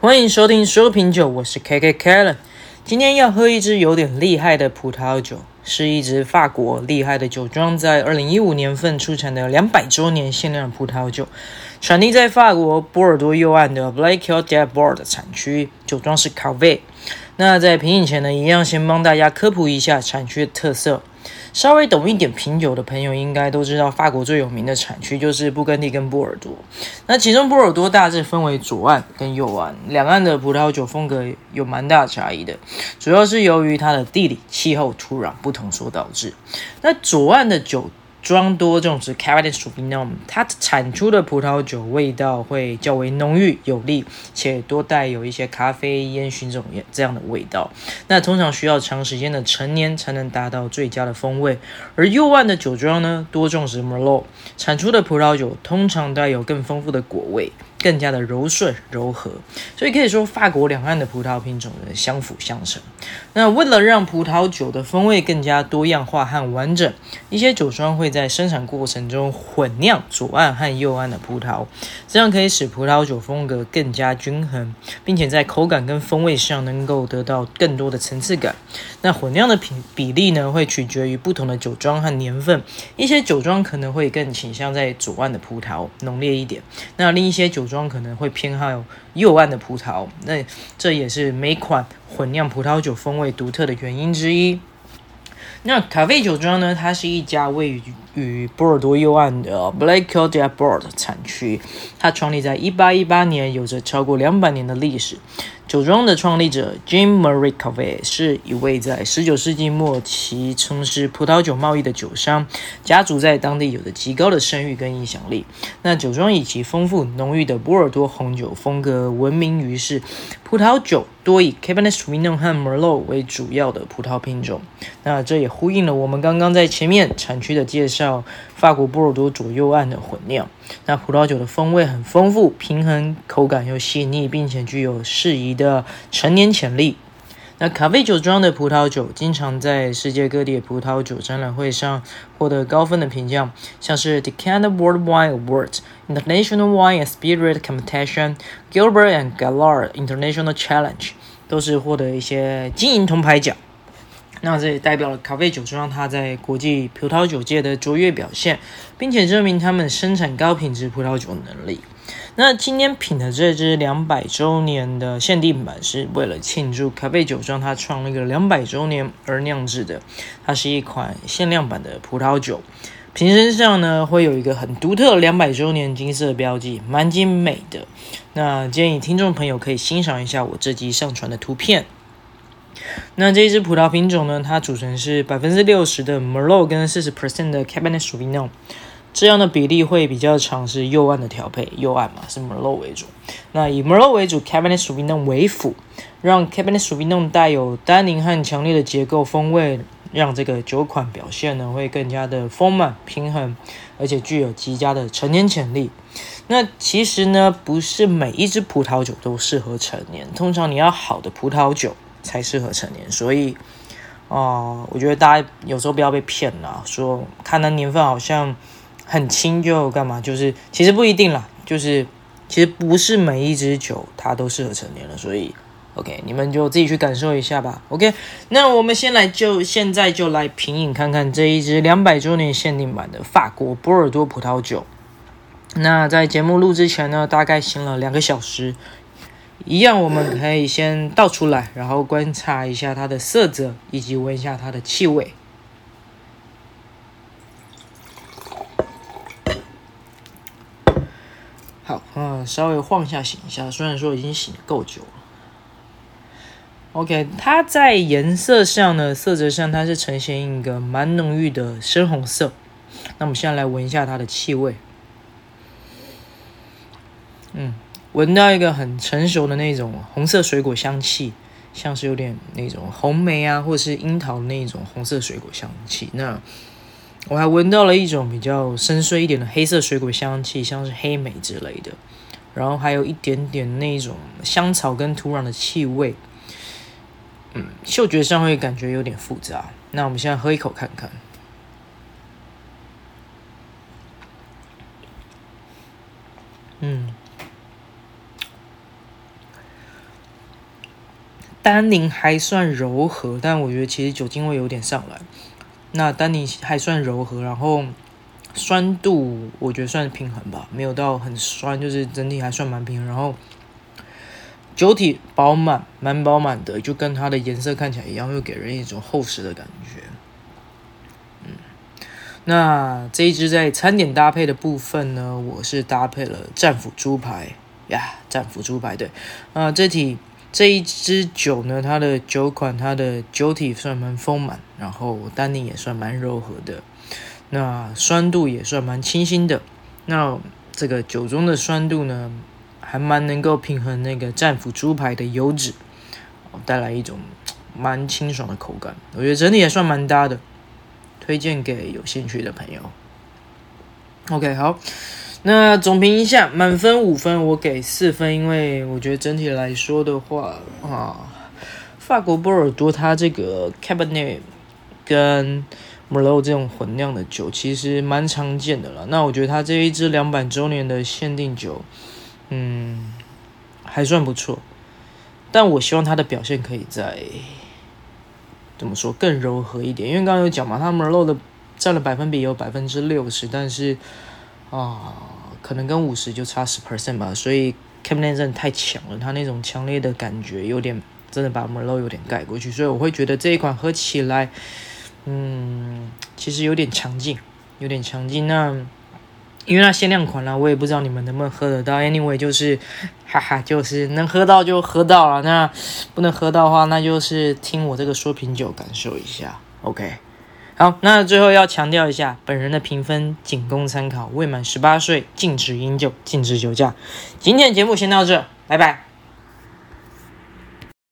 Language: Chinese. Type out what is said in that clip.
欢迎收听说品酒，我是 KK Kellen。今天要喝一支有点厉害的葡萄酒，是一支法国厉害的酒庄在二零一五年份出产的两百周年限量葡萄酒，产地在法国波尔多右岸的 Blancœur de Bord 产区，酒庄是 Cuvée。那在品饮前呢，一样先帮大家科普一下产区的特色。稍微懂一点品酒的朋友应该都知道，法国最有名的产区就是布根地跟波尔多。那其中波尔多大致分为左岸跟右岸，两岸的葡萄酒风格有蛮大差异的，主要是由于它的地理、气候、土壤不同所导致。那左岸的酒。庄多种植 Cabernet Sauvignon，它产出的葡萄酒味道会较为浓郁有力，且多带有一些咖啡、烟熏这种这样的味道。那通常需要长时间的陈年才能达到最佳的风味。而右岸的酒庄呢，多种植 Merlot，产出的葡萄酒通常带有更丰富的果味。更加的柔顺柔和，所以可以说法国两岸的葡萄品种呢相辅相成。那为了让葡萄酒的风味更加多样化和完整，一些酒庄会在生产过程中混酿左岸和右岸的葡萄，这样可以使葡萄酒风格更加均衡，并且在口感跟风味上能够得到更多的层次感。那混酿的比比例呢，会取决于不同的酒庄和年份，一些酒庄可能会更倾向在左岸的葡萄浓烈一点，那另一些酒庄可能会偏好右岸的葡萄，那这也是每款混酿葡萄酒风味独特的原因之一。那卡啡酒庄呢，它是一家位于波尔多右岸的 Blancœur de Bord 产区，它创立在一八一八年，有着超过两百年的历史。酒庄的创立者 Jean-Marie Cuvée 是一位在十九世纪末期从事葡萄酒贸易的酒商，家族在当地有着极高的声誉跟影响力。那酒庄以其丰富浓郁的波尔多红酒风格闻名于世，葡萄酒多以 Cabernet Sauvignon 和 Merlot 为主要的葡萄品种。那这也呼应了我们刚刚在前面产区的介绍，法国波尔多左右岸的混酿。那葡萄酒的风味很丰富，平衡，口感又细腻，并且具有适宜的陈年潜力。那 Cuvée 酒庄的葡萄酒经常在世界各地的葡萄酒展览会上获得高分的评价，像是 Decanter World Wine Awards、International Wine and Spirit Competition、Gilbert and Gallard International Challenge，都是获得一些金银铜牌奖。那这也代表了卡贝酒庄它在国际葡萄酒界的卓越表现，并且证明他们生产高品质葡萄酒能力。那今天品的这支两百周年的限定版，是为了庆祝卡贝酒庄它创立了两百周年而酿制的。它是一款限量版的葡萄酒，瓶身上呢会有一个很独特两百周年金色标记，蛮精美的。那建议听众朋友可以欣赏一下我这集上传的图片。那这一支葡萄品种呢，它组成是百分之六十的 Merlot 跟四十 percent 的 Cabernet Sauvignon，这样的比例会比较常是右岸的调配，右岸嘛是 Merlot 为主。那以 Merlot 为主，Cabernet Sauvignon 为辅，让 Cabernet Sauvignon 带有单宁和强烈的结构风味，让这个酒款表现呢会更加的丰满平衡，而且具有极佳的陈年潜力。那其实呢，不是每一支葡萄酒都适合陈年，通常你要好的葡萄酒。才适合成年，所以，哦、我觉得大家有时候不要被骗了，说看那年份好像很轻就干嘛，就是其实不一定啦，就是其实不是每一支酒它都适合成年了，所以，OK，你们就自己去感受一下吧，OK，那我们先来就现在就来品饮看看这一支两百周年限定版的法国波尔多葡萄酒。那在节目录之前呢，大概醒了两个小时。一样，我们可以先倒出来，然后观察一下它的色泽，以及闻一下它的气味。好，嗯，稍微晃一下，醒一下。虽然说已经醒够久了。OK，它在颜色上呢，色泽上它是呈现一个蛮浓郁的深红色。那我们现在来闻一下它的气味。嗯。闻到一个很成熟的那种红色水果香气，像是有点那种红莓啊，或者是樱桃那种红色水果香气。那我还闻到了一种比较深邃一点的黑色水果香气，像是黑莓之类的。然后还有一点点那种香草跟土壤的气味。嗯，嗅觉上会感觉有点复杂。那我们现在喝一口看看。嗯。单宁还算柔和，但我觉得其实酒精味有点上来。那单宁还算柔和，然后酸度我觉得算是平衡吧，没有到很酸，就是整体还算蛮平衡。然后酒体饱满，蛮饱满的，就跟它的颜色看起来一样，又给人一种厚实的感觉。嗯，那这一支在餐点搭配的部分呢，我是搭配了战斧猪排呀，战斧猪排对，啊，这体。这一支酒呢，它的酒款，它的酒体算蛮丰满，然后单宁也算蛮柔和的，那酸度也算蛮清新的。那这个酒中的酸度呢，还蛮能够平衡那个战斧猪排的油脂，带来一种蛮清爽的口感。我觉得整体也算蛮搭的，推荐给有兴趣的朋友。OK，好。那总评一下，满分五分，我给四分，因为我觉得整体来说的话啊，法国波尔多它这个 Cabernet 跟 Merlot 这种混酿的酒其实蛮常见的了。那我觉得它这一支两百周年的限定酒，嗯，还算不错。但我希望它的表现可以再怎么说更柔和一点，因为刚刚有讲嘛，它 Merlot 的占了百分比有百分之六十，但是。啊，可能跟五十就差十 percent 吧，所以 Cabernet 真的太强了，它那种强烈的感觉有点真的把 Merlot 有点盖过去，所以我会觉得这一款喝起来，嗯，其实有点强劲，有点强劲。那因为它限量款啦，我也不知道你们能不能喝得到。Anyway，就是哈哈，就是能喝到就喝到了，那不能喝到的话，那就是听我这个说品酒感受一下，OK。好，那最后要强调一下，本人的评分仅供参考，未满十八岁禁止饮酒，禁止酒驾。今天的节目先到这，拜拜。